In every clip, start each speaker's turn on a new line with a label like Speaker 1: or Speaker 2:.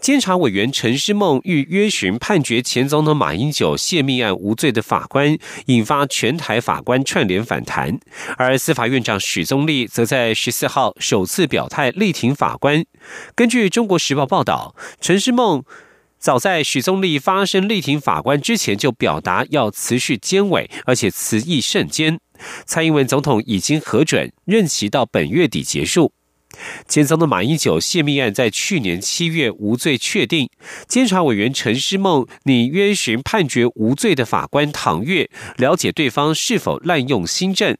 Speaker 1: 监察委员陈诗梦欲约询判决前总统马英九泄密案无罪的法官，引发全台法官串联反弹。而司法院长许宗力则在十四号首次表态力挺法官。根据中国时报报道，陈诗梦早在许宗力发声力挺法官之前，就表达要辞去监委，而且辞意甚坚。蔡英文总统已经核准任期到本月底结束。前总统马英九泄密案在去年七月无罪确定，监察委员陈诗梦拟约询判决无罪的法官唐月，了解对方是否滥用新政。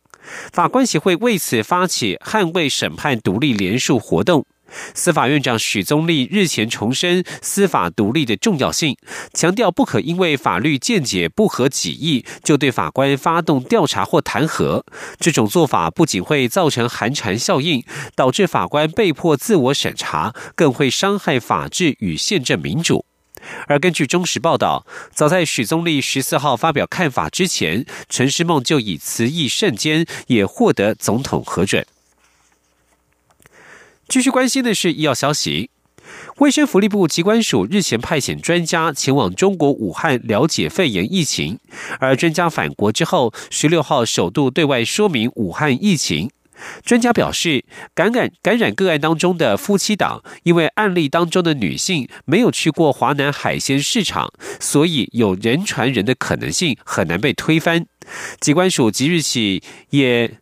Speaker 1: 法官协会为此发起捍卫审判独立联署活动。司法院长许宗力日前重申司法独立的重要性，强调不可因为法律见解不合己意就对法官发动调查或弹劾。这种做法不仅会造成寒蝉效应，导致法官被迫自我审查，更会伤害法治与宪政民主。而根据中时报道，早在许宗力十四号发表看法之前，陈时梦就以辞意甚坚，也获得总统核准。继续关心的是医药消息，卫生福利部疾管署日前派遣专家前往中国武汉了解肺炎疫情，而专家返国之后，十六号首度对外说明武汉疫情。专家表示，感染感染个案当中的夫妻档，因为案例当中的女性没有去过华南海鲜市场，所以有人传人的可能性很难被推翻。疾管署即日起也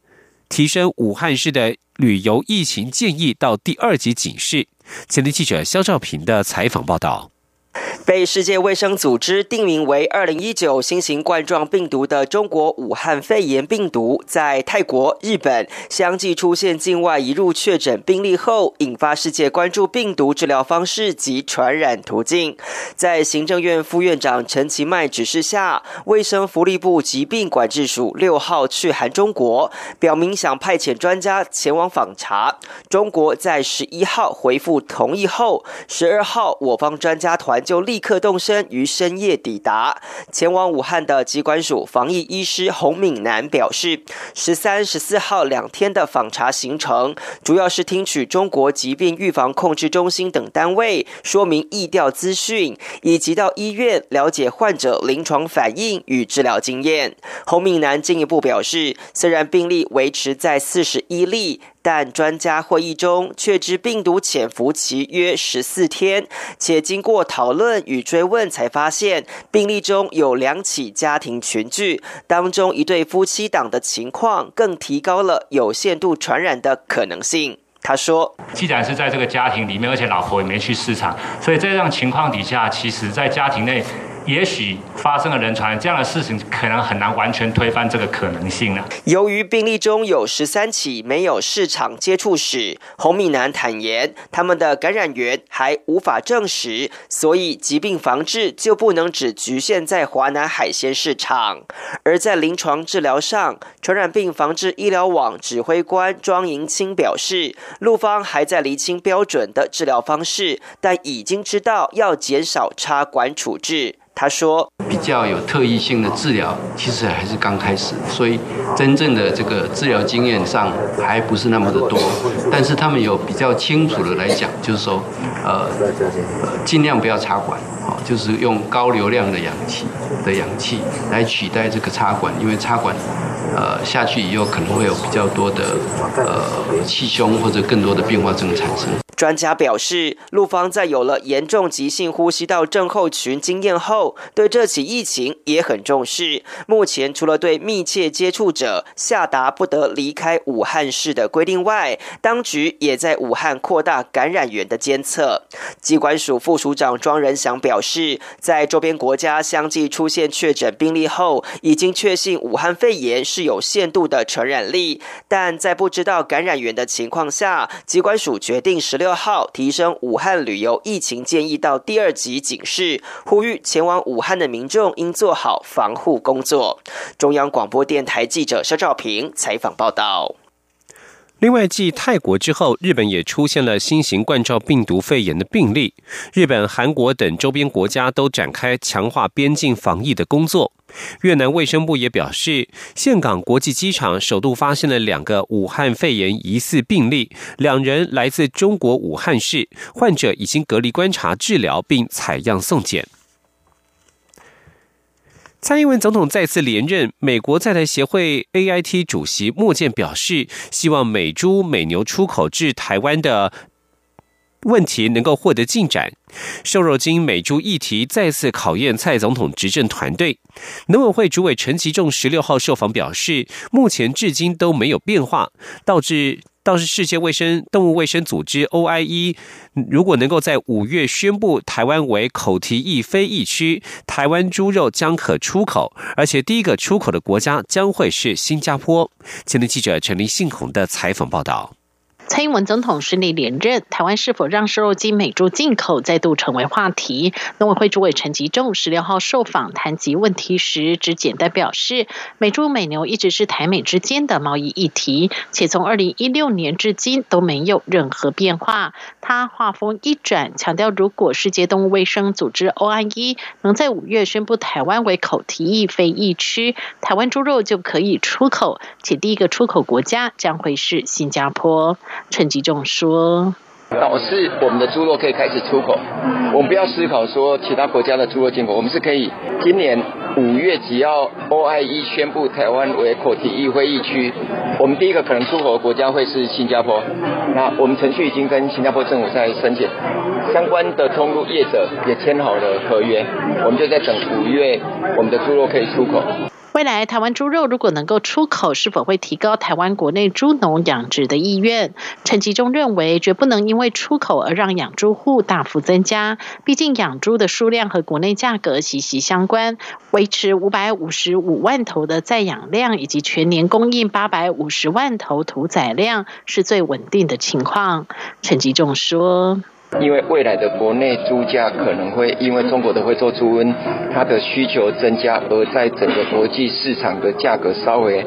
Speaker 1: 提升武汉市的。旅游疫情建议到第二级警示。前天记者肖兆平的采访报道。
Speaker 2: 被世界卫生组织定名为二零一九新型冠状病毒的中国武汉肺炎病毒，在泰国、日本相继出现境外移入确诊病例后，引发世界关注病毒治疗方式及传染途径。在行政院副院长陈其迈指示下，卫生福利部疾病管制署六号去函中国，表明想派遣专家前往访查。中国在十一号回复同意后，十二号我方专家团。就立刻动身于深夜抵达，前往武汉的疾管署防疫医师洪敏南表示，十三、十四号两天的访查行程，主要是听取中国疾病预防控制中心等单位说明疫调资讯，以及到医院了解患者临床反应与治疗经验。洪敏南进一步表示，虽然病例维持在四十一例。但专家会议中确知病毒潜伏期约十四天，且经过讨论与追问才发现病例中有两起家庭群聚，当中一对夫妻档的情况更提高了有限度传染的可能性。他说：“既然是在这个家庭里面，而且老婆也没去市场，所以在这样情况底下，其实在家庭内。”也许发生了人传这样的事情，可能很难完全推翻这个可能性呢。由于病例中有十三起没有市场接触史，洪敏南坦言，他们的感染源还无法证实，所以疾病防治就不能只局限在华南海鲜市场。而在临床治疗上，传染病防治医疗网指挥官庄银清表示，陆方还在厘清标准的治疗方式，但已经知道要减少插管处置。他说：“比较有特异性的治疗，其实还是刚开始，所以真正的这个治疗经验上还不是那么的多。但是他们有比较清楚的来讲，就是说，呃，尽量不要插管，好，就是用高流量的氧气的氧气来取代这个插管，因为插管，呃，下去以后可能会有比较多的呃气胸或者更多的变化症产生。”专家表示，陆方在有了严重急性呼吸道症候群经验后，对这起疫情也很重视。目前除了对密切接触者下达不得离开武汉市的规定外，当局也在武汉扩大感染源的监测。机关署副署长庄仁祥表示，在周边国家相继出现确诊病例后，已经确信武汉肺炎是有限度的传染力，但在不知道感染源的情况下，机关署决定十六。号提升武汉旅游疫情建议到第二级警示，呼吁前往武汉的民众应做好防护工作。中央广播电台记者肖兆平采访报道。
Speaker 1: 另外，继泰国之后，日本也出现了新型冠状病毒肺炎的病例。日本、韩国等周边国家都展开强化边境防疫的工作。越南卫生部也表示，岘港国际机场首度发现了两个武汉肺炎疑似病例，两人来自中国武汉市，患者已经隔离观察治疗，并采样送检。蔡英文总统再次连任，美国在台协会 AIT 主席莫健表示，希望美猪美牛出口至台湾的问题能够获得进展。瘦肉精美猪议题再次考验蔡总统执政团队。农委会主委陈其仲十六号受访表示，目前至今都没有变化，导致。倒是世界卫生动物卫生组织 OIE，如果能够在五月宣布台湾为口蹄疫非疫区，台湾猪肉将可出口，而且第一个出口的国家将会是新加坡。前天记者陈林信孔的采访报道。
Speaker 3: 蔡英文总统顺利连任，台湾是否让瘦肉精美猪进口再度成为话题？农委会主委陈吉仲十六号受访谈及问题时，只简单表示，美猪美牛一直是台美之间的贸易议题，且从二零一六年至今都没有任何变化。他话锋一转，强调如果世界动物卫生组织 OIE 能在五月宣布台湾为口蹄疫非疫区，台湾猪肉就可以出口，且第一个出口国家将会是新加坡。陈吉仲说：“
Speaker 4: 导致我们的猪肉可以开始出口，我们不要思考说其他国家的猪肉进口，我们是可以。今年五月只要 OIE 宣布台湾为口蹄疫会议区，我们第一个可能出口的国家会是新加坡。那我们程序已经跟新加坡政府在申请，相关的通路业者也签好了合约，我们就在等五月我们的猪肉可以出口。”
Speaker 3: 未来台湾猪肉如果能够出口，是否会提高台湾国内猪农养殖的意愿？陈其中认为，绝不能因为出口而让养猪户大幅增加。毕竟养猪的数量和国内价格息息相关。维持五百五十五万头的在养量，以及全年供应八百五十万头屠宰量，是最稳定的情况。陈其中说。
Speaker 4: 因为未来的国内猪价可能会因为中国的会做猪瘟，它的需求增加，而在整个国际市场的价格稍微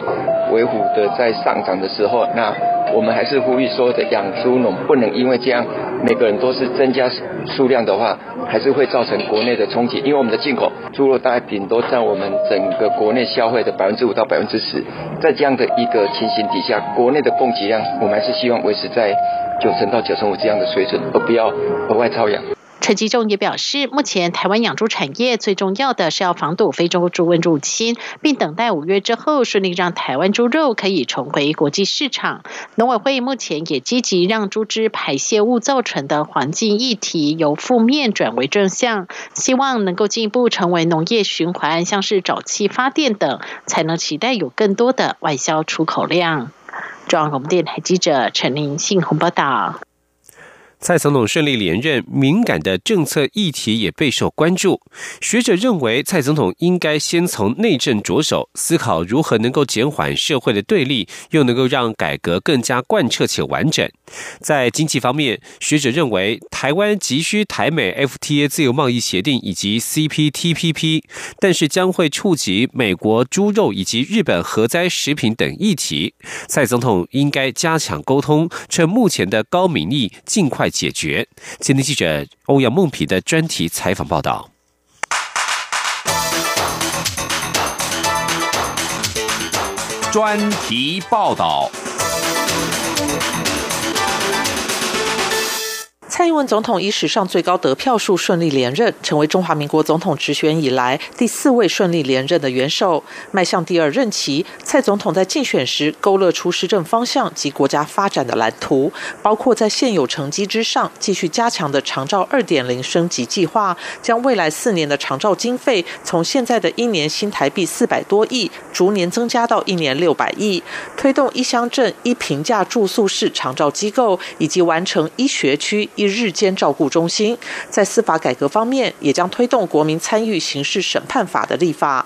Speaker 4: 微幅的在上涨的时候，那我们还是呼吁所有的养猪农不能因为这样每个人都是增加数量的话，还是会造成国内的冲击。因为我们的进口猪肉大概顶多占我们整个国内消费的百分之五到百分之十，在这样的一个情形底下，国内的供给量我们还是希望维持在。九成到九成五这样的水准，而不要额外超养。
Speaker 3: 陈吉仲也表示，目前台湾养猪产业最重要的是要防堵非洲猪瘟入侵，并等待五月之后顺利让台湾猪肉可以重回国际市场。农委会目前也积极让猪只排泄物造成的环境议题由负面转为正向，希望能够进一步成为农业循环，像是沼气发电等，才能期待有更多的外销出口量。中央广播电台记者陈玲信鸿报道。
Speaker 1: 蔡总统顺利连任，敏感的政策议题也备受关注。学者认为，蔡总统应该先从内政着手，思考如何能够减缓社会的对立，又能够让改革更加贯彻且完整。在经济方面，学者认为，台湾急需台美 FTA 自由贸易协定以及 CPTPP，但是将会触及美国猪肉以及日本核灾食品等议题。蔡总统应该加强沟通，趁目前的高民意，尽快。解决。今天记者欧阳梦皮的专题采访报道。
Speaker 5: 专题报道。
Speaker 6: 蔡英文总统以史上最高得票数顺利连任，成为中华民国总统直选以来第四位顺利连任的元首，迈向第二任期。蔡总统在竞选时勾勒出施政方向及国家发展的蓝图，包括在现有成绩之上继续加强的长照二点零升级计划，将未来四年的长照经费从现在的一年新台币四百多亿，逐年增加到一年六百亿，推动一乡镇一平价住宿式长照机构，以及完成一学区一。日间照顾中心。在司法改革方面，也将推动国民参与刑事审判法的立法。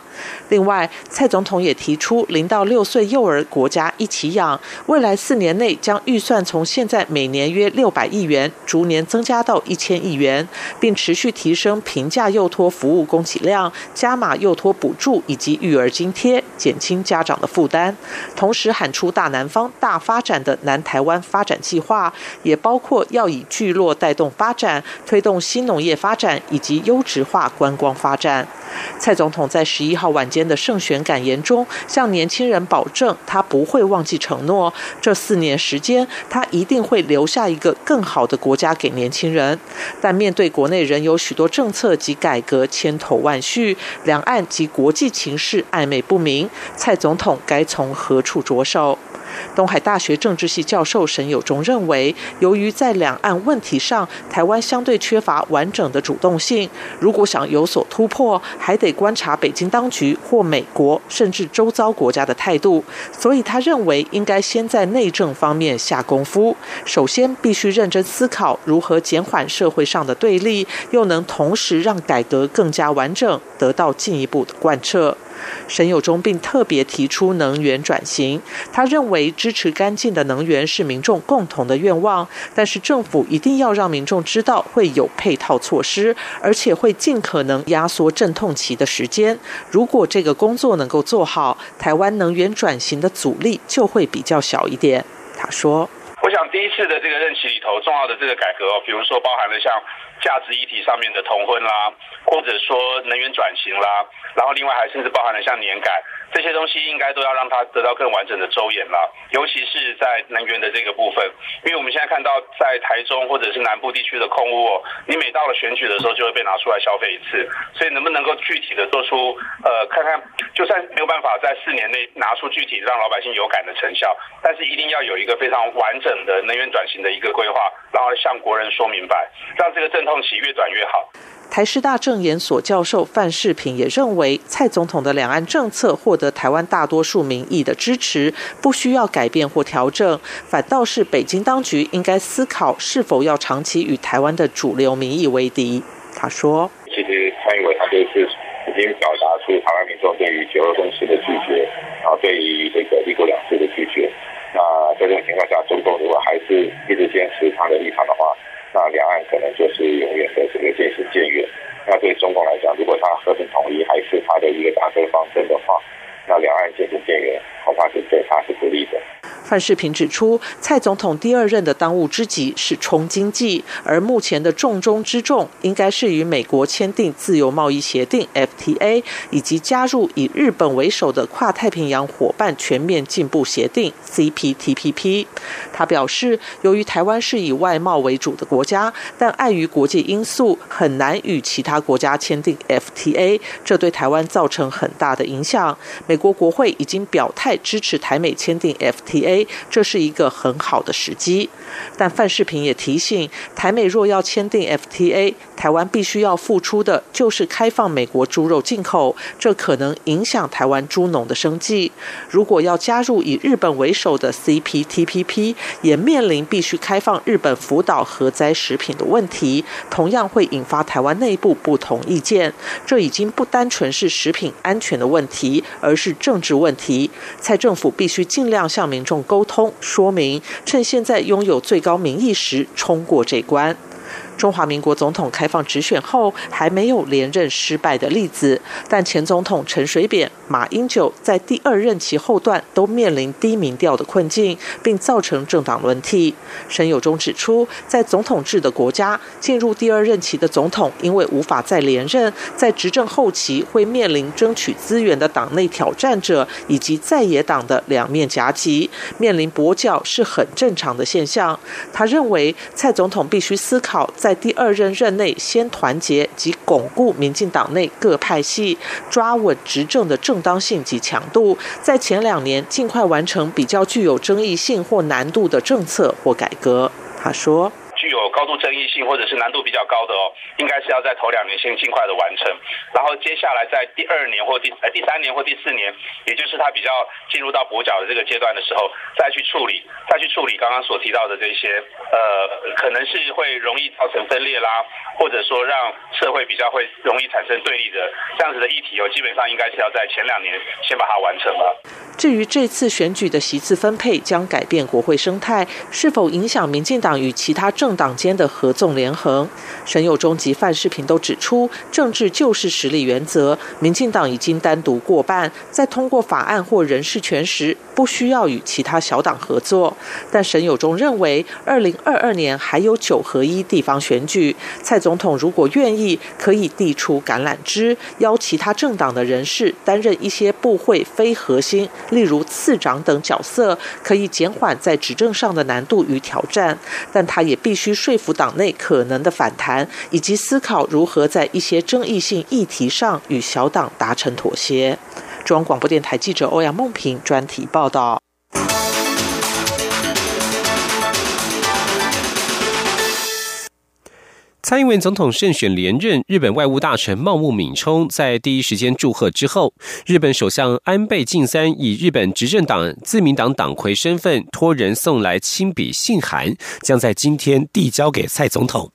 Speaker 6: 另外，蔡总统也提出零到六岁幼儿国家一起养，未来四年内将预算从现在每年约六百亿元，逐年增加到一千亿元，并持续提升平价幼托服务供给量，加码幼托补助以及育儿津贴，减轻家长的负担。同时喊出大南方大发展的南台湾发展计划，也包括要以聚若带动发展，推动新农业发展以及优质化观光发展。蔡总统在十一号晚间的胜选感言中，向年轻人保证，他不会忘记承诺。这四年时间，他一定会留下一个更好的国家给年轻人。但面对国内仍有许多政策及改革千头万绪，两岸及国际情势暧昧不明，蔡总统该从何处着手？东海大学政治系教授沈友忠认为，由于在两岸问题上，台湾相对缺乏完整的主动性，如果想有所突破，还得观察北京当局或美国甚至周遭国家的态度。所以他认为，应该先在内政方面下功夫。首先，必须认真思考如何减缓社会上的对立，又能同时让改革更加完整，得到进一步的贯彻。沈友忠并特别提出能源转型，他认为支持干净的能源是民众共同的愿望，但是政府一定要让民众知道会有配套措施，而且会尽可能压缩阵痛期的时间。如果这个工作能够做好，台湾能源转型的阻力就会比较小一点。他说：“
Speaker 7: 我想第一次的这个任期头，重要的这个改革，比如说包含了像价值议题上面的同婚啦，或者说能源转型啦。”然后，另外还甚至包含了像年改这些东西，应该都要让它得到更完整的周延了。尤其是在能源的这个部分，因为我们现在看到在台中或者是南部地区的空屋，哦，你每到了选举的时候就会被拿出来消费一次。所以，能不能够具体的做出呃，看看，就算没有办法在四年内拿出具体让老百姓有感的成效，但是一定要有一个非常完整的能源转型的一个规划，然后向国人说明白，让这个阵痛期越短越好。
Speaker 6: 台师大政研所教授范世平也认为，蔡总统的两岸政策获得台湾大多数民意的支持，不需要改变或调整，反倒是北京当局应该思考是否要长期与台湾的主流民意为敌。他说：“
Speaker 8: 其实蔡英文他就是已经表达出台湾民众对于九二共识的拒绝，然后对于这个一国两制的拒绝。那在这种情况下，中共如果还是一直坚持他的立场的话，那两岸可能就是永远的这个渐行渐远。那对中共来讲，如果他和平统一还是他的一个大政方针的话，那两岸渐行渐远，恐怕是对他是不利的。
Speaker 6: 范世平指出，蔡总统第二任的当务之急是冲经济，而目前的重中之重应该是与美国签订自由贸易协定 FTA，以及加入以日本为首的跨太平洋伙伴全面进步协定 CPTPP。他表示，由于台湾是以外贸为主的国家，但碍于国际因素，很难与其他国家签订 FTA，这对台湾造成很大的影响。美国国会已经表态支持台美签订 FTA。这是一个很好的时机，但范世平也提醒，台美若要签订 FTA，台湾必须要付出的就是开放美国猪肉进口，这可能影响台湾猪农的生计。如果要加入以日本为首的 CPTPP，也面临必须开放日本福岛核灾食品的问题，同样会引发台湾内部不同意见。这已经不单纯是食品安全的问题，而是政治问题。蔡政府必须尽量向民众。沟通说明，趁现在拥有最高民意时冲过这关。中华民国总统开放直选后，还没有连任失败的例子。但前总统陈水扁、马英九在第二任期后段都面临低民调的困境，并造成政党轮替。沈友忠指出，在总统制的国家，进入第二任期的总统，因为无法再连任，在执政后期会面临争取资源的党内挑战者以及在野党的两面夹击，面临跛脚是很正常的现象。他认为，蔡总统必须思考在。在第二任任内，先团结及巩固民进党内各派系，抓稳执政的正当性及强度。在前两年，尽快完成比较具有争议性或难度的政策或改革。他说。
Speaker 7: 高度争议性或者是难度比较高的哦，应该是要在头两年先尽快的完成，然后接下来在第二年或第呃第三年或第四年，也就是它比较进入到跛脚的这个阶段的时候，再去处理，再去处理刚刚所提到的这些呃，可能是会容易造成分裂啦，或者说让社会比较会容易产生对立的这样子的议题哦，基本上应该是要在前两年先把它完成了。
Speaker 6: 至于这次选举的席次分配将改变国会生态，是否影响民进党与其他政党间的合纵连横？沈友忠及范世平都指出，政治就是实力原则，民进党已经单独过半，在通过法案或人事权时，不需要与其他小党合作。但沈友忠认为，二零二二年还有九合一地方选举，蔡总统如果愿意，可以递出橄榄枝，邀其他政党的人士担任一些部会非核心。例如次长等角色，可以减缓在执政上的难度与挑战，但他也必须说服党内可能的反弹，以及思考如何在一些争议性议题上与小党达成妥协。中央广播电台记者欧阳梦平专题报道。
Speaker 1: 蔡英文总统胜选连任，日本外务大臣茂木敏充在第一时间祝贺之后，日本首相安倍晋三以日本执政党自民党党魁身份托人送来亲笔信函，将在今天递交给蔡总统。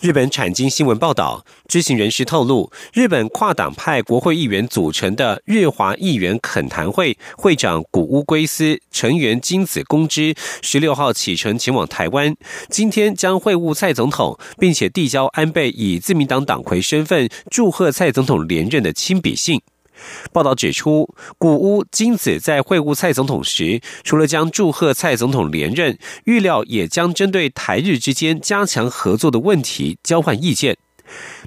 Speaker 1: 日本产经新闻报道，知情人士透露，日本跨党派国会议员组成的日华议员恳谈会会长古屋圭司、成员金子公之，十六号启程前往台湾，今天将会晤蔡总统，并且递交安倍以自民党党魁身份祝贺蔡总统连任的亲笔信。报道指出，古屋金子在会晤蔡总统时，除了将祝贺蔡总统连任，预料也将针对台日之间加强合作的问题交换意见。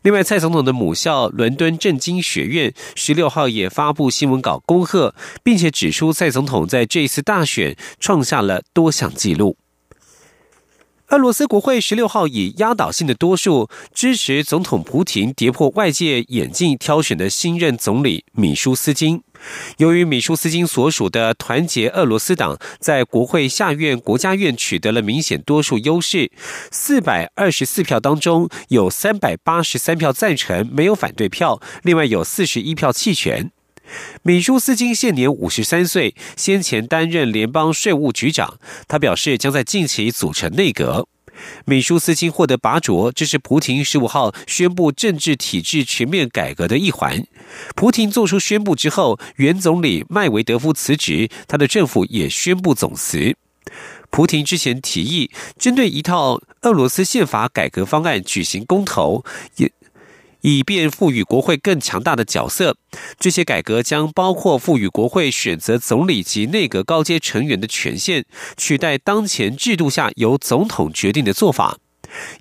Speaker 1: 另外，蔡总统的母校伦敦政经学院十六号也发布新闻稿恭贺，并且指出蔡总统在这一次大选创下了多项纪录。俄罗斯国会十六号以压倒性的多数支持总统普廷跌破外界眼镜挑选的新任总理米舒斯金。由于米舒斯金所属的团结俄罗斯党在国会下院国家院取得了明显多数优势，四百二十四票当中有三百八十三票赞成，没有反对票，另外有四十一票弃权。米舒斯金现年五十三岁，先前担任联邦税务局长。他表示将在近期组成内阁。米舒斯金获得拔擢，这是普廷十五号宣布政治体制全面改革的一环。普廷做出宣布之后，原总理麦维德夫辞职，他的政府也宣布总辞。普廷之前提议针对一套俄罗斯宪法改革方案举行公投，也。以便赋予国会更强大的角色，这些改革将包括赋予国会选择总理及内阁高阶成员的权限，取代当前制度下由总统决定的做法。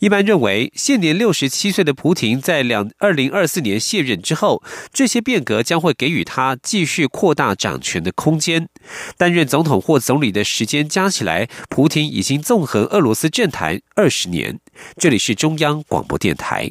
Speaker 1: 一般认为，现年六十七岁的普廷在两二零二四年卸任之后，这些变革将会给予他继续扩大掌权的空间。担任总统或总理的时间加起来，普廷已经纵横俄罗斯政坛二十年。这里是中央广播电台。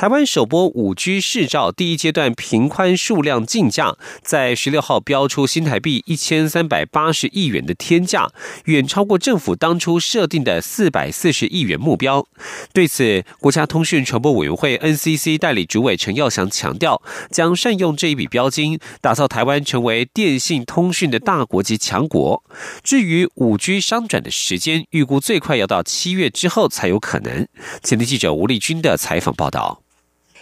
Speaker 1: 台湾首波五 G 市照第一阶段频宽数量竞价，在十六号标出新台币一千三百八十亿元的天价，远超过政府当初设定的四百四十亿元目标。对此，国家通讯传播委员会 NCC 代理主委陈耀祥强调，将善用这一笔标金，打造台湾成为电信通讯的大国及强国。至于五 G 商转的时间，预估最快要到七月之后才有可能。前天记者吴丽君的采访报道。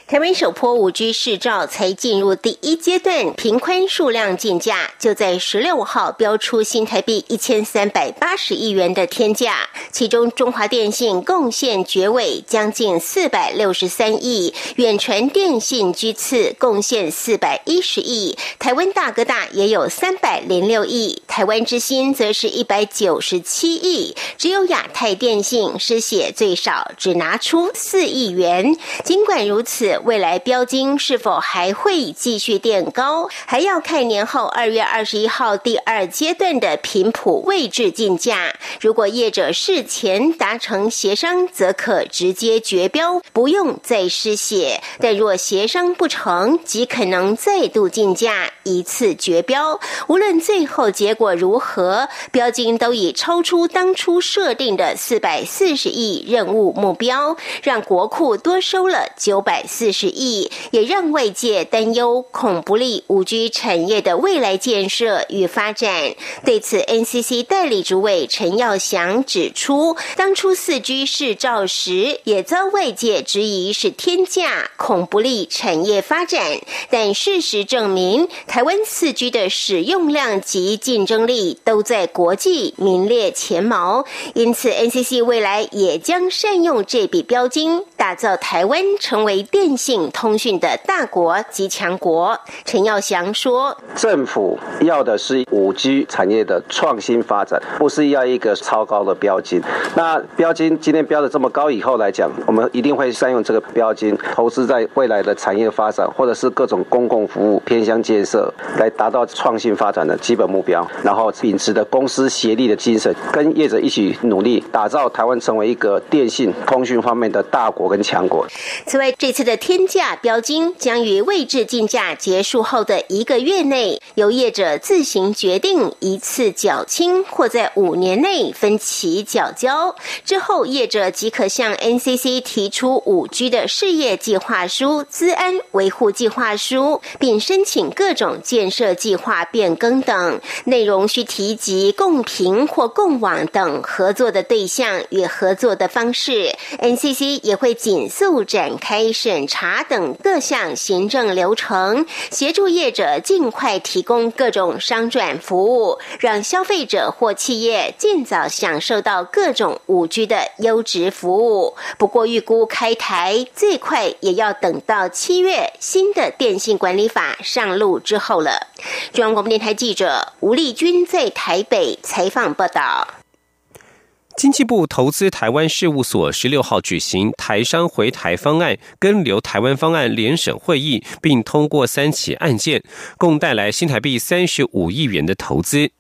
Speaker 9: 台湾首波五 G 市照才进入第一阶段，频宽数量竞价就在十六号标出新台币一千三百八十亿元的天价，其中中华电信贡献绝尾将近四百六十三亿，远传电信居次贡献四百一十亿，台湾大哥大也有三百零六亿，台湾之星则是一百九十七亿，只有亚太电信失血最少，只拿出四亿元。尽管如此。未来标金是否还会继续垫高，还要看年后二月二十一号第二阶段的频谱位置竞价。如果业者事前达成协商，则可直接绝标，不用再失血；但若协商不成，即可能再度竞价，一次绝标。无论最后结果如何，标金都已超出当初设定的四百四十亿任务目标，让国库多收了九百四十亿，也让外界担忧恐不利五 G 产业的未来建设与发展。对此，NCC 代理主委陈耀祥指出，当初四 G 试照时，也遭外界质疑是天价，恐不利产业发展。但事实证明，台湾四 G 的使用量及竞争力都在国际名列前茅，因此 NCC 未来也将善用这笔标金，打造台湾成为电信通讯的大国及强国。陈耀祥说：“
Speaker 10: 政府要的是五 G 产业的创新发展，不是要一个超高的标金。那标金今天标的这么高，以后来讲，我们一定会善用这个标金，投资在未来的产业发展，或者是各种公共服务、偏乡建设，来达到创新发展的基本目标。然后秉持的公司协力的精神，跟业者一起努力，打造台湾成为一个电信通讯方面的大国跟强国。
Speaker 9: 此外，这次的天价标金将于位置竞价结束后的一个月内，由业者自行决定一次缴清，或在五年内分期缴交。之后，业者即可向 NCC 提出五 G 的事业计划书、资安维护计划书，并申请各种建设计划变更等内容，需提及共频或共网等合作的对象与合作的方式。NCC 也会紧速展开审查等各项行政流程，协助业者尽快提供各种商转服务，让消费者或企业尽早享受到各种五 G 的优质服务。不过，预估开台最快也要等到七月新的电信管理法上路之后了。中央广播电台记者吴丽君在台北采访报道。
Speaker 1: 经济部投资台湾事务所十六号举行台商回台方案跟留台湾方案联审会议，并通过三起案件，共带来新台币三十五亿元的投资。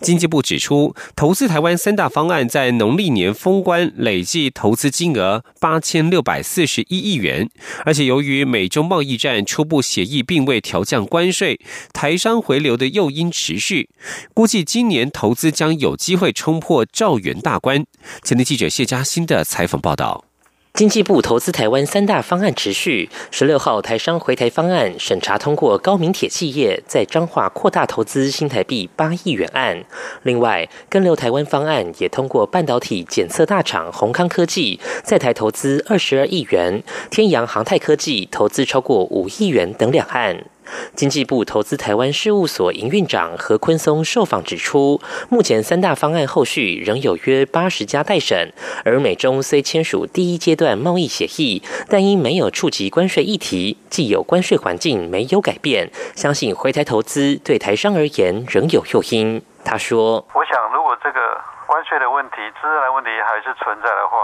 Speaker 1: 经济部指出，投资台湾三大方案在农历年封关累计投资金额八千六百四十一亿元，而且由于美中贸易战初步协议并未调降关税，台商回流的诱因持续，估计今年投资将有机会冲破兆元大关。前天记者谢嘉欣的采访报道。
Speaker 11: 经济部投资台湾三大方案持续，十六号台商回台方案审查通过，高明铁企业在彰化扩大投资新台币八亿元案。另外，跟留台湾方案也通过半导体检测大厂宏康科技在台投资二十二亿元，天洋航太科技投资超过五亿元等两案。经济部投资台湾事务所营运长何坤松受访指出，目前三大方案后续仍有约八十家待审，而美中虽签署第一阶段贸易协议，但因没有触及关税议题，既有关税环境没有改变，相信回台投资对台商而言仍有诱因。他说：“
Speaker 12: 我想，如果这个关税的问题、资源问题还是存在的话，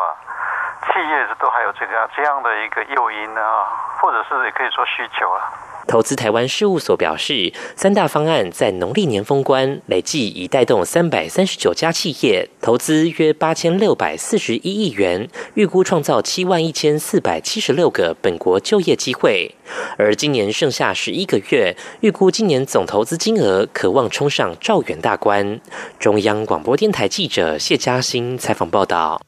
Speaker 12: 企业都还有这个这样的一个诱因啊，或者是也可以说需求啊。”
Speaker 11: 投资台湾事务所表示，三大方案在农历年封关，累计已带动三百三十九家企业投资约八千六百四十一亿元，预估创造七万一千四百七十六个本国就业机会。而今年剩下十一个月，预估今年总投资金额可望冲上兆元大关。中央广播电台记者谢嘉欣采访报道。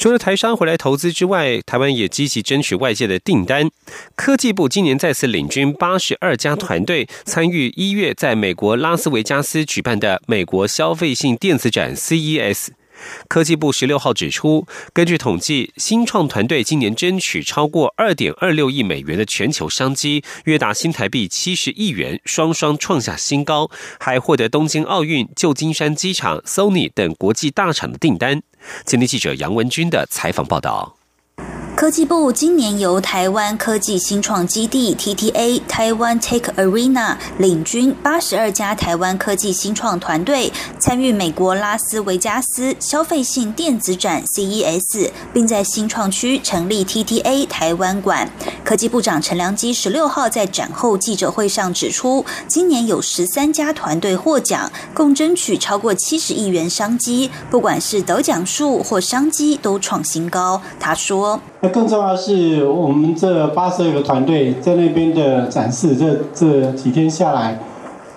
Speaker 1: 除了台商回来投资之外，台湾也积极争取外界的订单。科技部今年再次领军八十二家团队参与一月在美国拉斯维加斯举办的美国消费性电子展 CES。科技部十六号指出，根据统计，新创团队今年争取超过二点二六亿美元的全球商机，约达新台币七十亿元，双双创下新高，还获得东京奥运、旧金山机场、Sony 等国际大厂的订单。今天记者杨文军的采访报道。
Speaker 13: 科技部今年由台湾科技新创基地 TTA 台湾 Tech Arena 领军八十二家台湾科技新创团队参与美国拉斯维加斯消费性电子展 CES，并在新创区成立 TTA 台湾馆。科技部长陈良基十六号在展后记者会上指出，今年有十三家团队获奖，共争取超过七十亿元商机，不管是得奖数或商机都创新高。他说：“
Speaker 14: 那更重要的是，我们这八十二个团队在那边的展示，这这几天下来，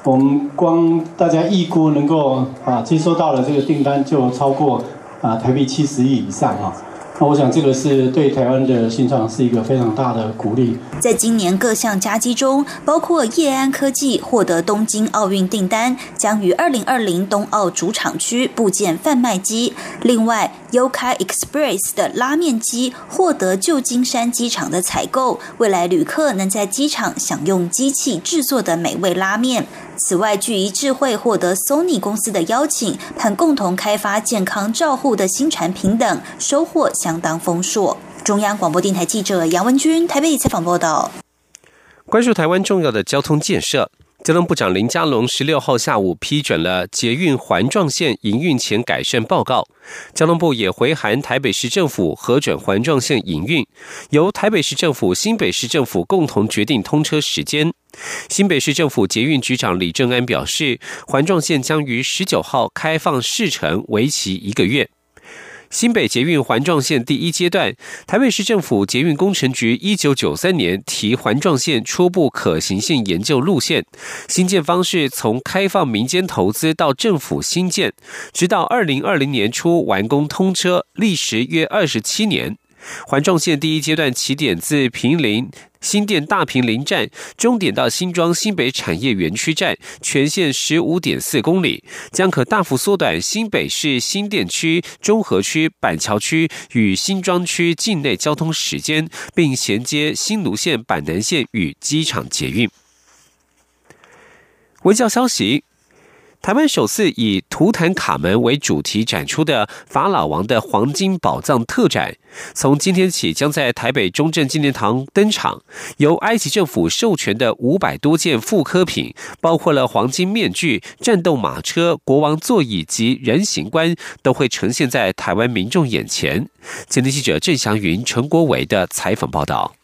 Speaker 14: 我们光大家预估能够啊接收到的这个订单就超过啊台币七十亿以上啊。”那我想，这个是对台湾的新创是一个非常大的鼓励。
Speaker 13: 在今年各项佳绩中，包括叶安科技获得东京奥运订单，将于二零二零冬奥主场区部件贩卖机。另外，Yoka Express 的拉面机获得旧金山机场的采购，未来旅客能在机场享用机器制作的美味拉面。此外，聚一智慧获得 Sony 公司的邀请，盼共同开发健康照护的新产品等，收获相当丰硕。中央广播电台记者杨文军台北采访报道。
Speaker 1: 关注台湾重要的交通建设。交通部长林佳龙十六号下午批准了捷运环状线营运前改善报告，交通部也回函台北市政府核准环状线营运，由台北市政府、新北市政府共同决定通车时间。新北市政府捷运局长李正安表示，环状线将于十九号开放试乘，为期一个月。新北捷运环状线第一阶段，台北市政府捷运工程局一九九三年提环状线初步可行性研究路线，新建方式从开放民间投资到政府新建，直到二零二零年初完工通车，历时约二十七年。环状线第一阶段起点自平林。新店大平林站终点到新庄新北产业园区站，全线十五点四公里，将可大幅缩短新北市新店区、中和区、板桥区与新庄区境内交通时间，并衔接新芦线、板南线与机场捷运。文教消息。台湾首次以图坦卡门为主题展出的法老王的黄金宝藏特展，从今天起将在台北中正纪念堂登场。由埃及政府授权的五百多件复刻品，包括了黄金面具、战斗马车、国王座椅及人形棺，都会呈现在台湾民众眼前。今天记者郑祥云、陈国伟的采访报道。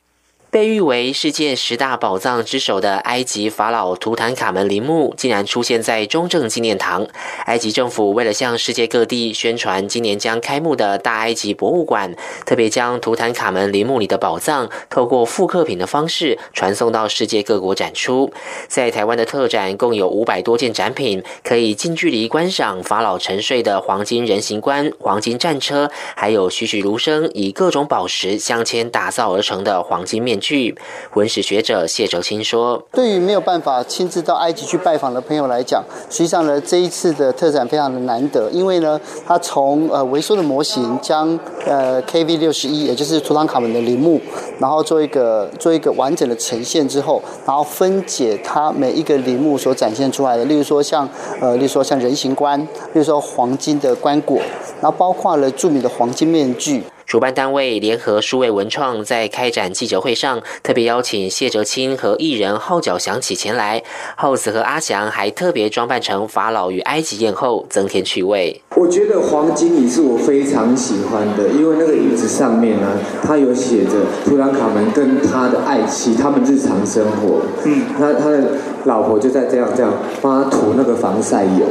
Speaker 15: 被誉为世界十大宝藏之首的埃及法老图坦卡门陵墓，竟然出现在中正纪念堂。埃及政府为了向世界各地宣传今年将开幕的大埃及博物馆，特别将图坦卡门陵墓里的宝藏透过复刻品的方式传送到世界各国展出。在台湾的特展共有五百多件展品，可以近距离观赏法老沉睡的黄金人形棺、黄金战车，还有栩栩如生以各种宝石镶嵌打造而成的黄金面。据文史学者谢哲清说：“
Speaker 16: 对于没有办法亲自到埃及去拜访的朋友来讲，实际上呢，这一次的特展非常的难得，因为呢，它从呃微缩的模型将呃 KV 六十一，也就是图坦卡门的陵墓，然后做一个做一个完整的呈现之后，然后分解它每一个陵墓所展现出来的，例如说像呃，例如说像人形棺，例如说黄金的棺椁，然后包括了著名的黄金面具。”
Speaker 15: 主办单位联合数位文创在开展记者会上，特别邀请谢哲青和艺人号角响起前来。浩子和阿翔还特别装扮成法老与埃及艳后，增添趣味。
Speaker 17: 我觉得黄金椅是我非常喜欢的，因为那个椅子上面呢，它有写着图兰卡门跟他的爱妻他们日常生活。嗯，他他的老婆就在这样这样帮他涂那个防晒油。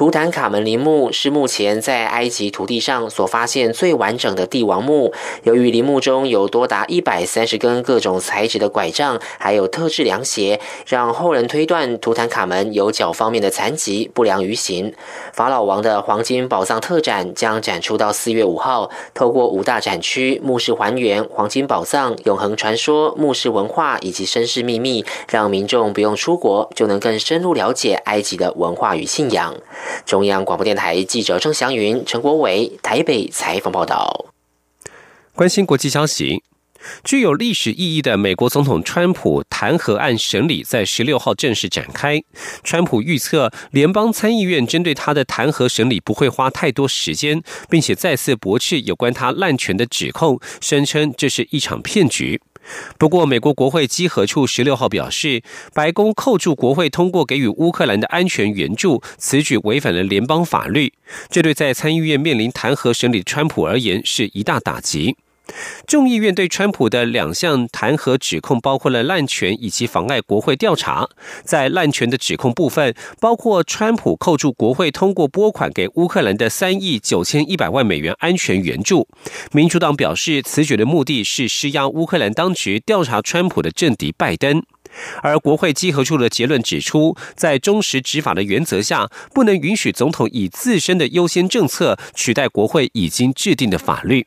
Speaker 15: 图坦卡门陵墓是目前在埃及土地上所发现最完整的帝王墓。由于陵墓中有多达一百三十根各种材质的拐杖，还有特制凉鞋，让后人推断图坦卡门有脚方面的残疾，不良于行。法老王的黄金宝藏特展将展出到四月五号，透过五大展区，墓室还原、黄金宝藏、永恒传说、墓室文化以及身世秘密，让民众不用出国就能更深入了解埃及的文化与信仰。中央广播电台记者郑祥云、陈国伟台北采访报道。
Speaker 1: 关心国际消息，具有历史意义的美国总统川普弹劾案审理在十六号正式展开。川普预测，联邦参议院针对他的弹劾审理不会花太多时间，并且再次驳斥有关他滥权的指控，声称这是一场骗局。不过，美国国会稽核处十六号表示，白宫扣住国会通过给予乌克兰的安全援助，此举违反了联邦法律。这对在参议院面临弹劾审理的川普而言是一大打击。众议院对川普的两项弹劾指控包括了滥权以及妨碍国会调查。在滥权的指控部分，包括川普扣住国会通过拨款给乌克兰的三亿九千一百万美元安全援助。民主党表示，此举的目的是施压乌克兰当局调查川普的政敌拜登。而国会稽核处的结论指出，在忠实执法的原则下，不能允许总统以自身的优先政策取代国会已经制定的法律。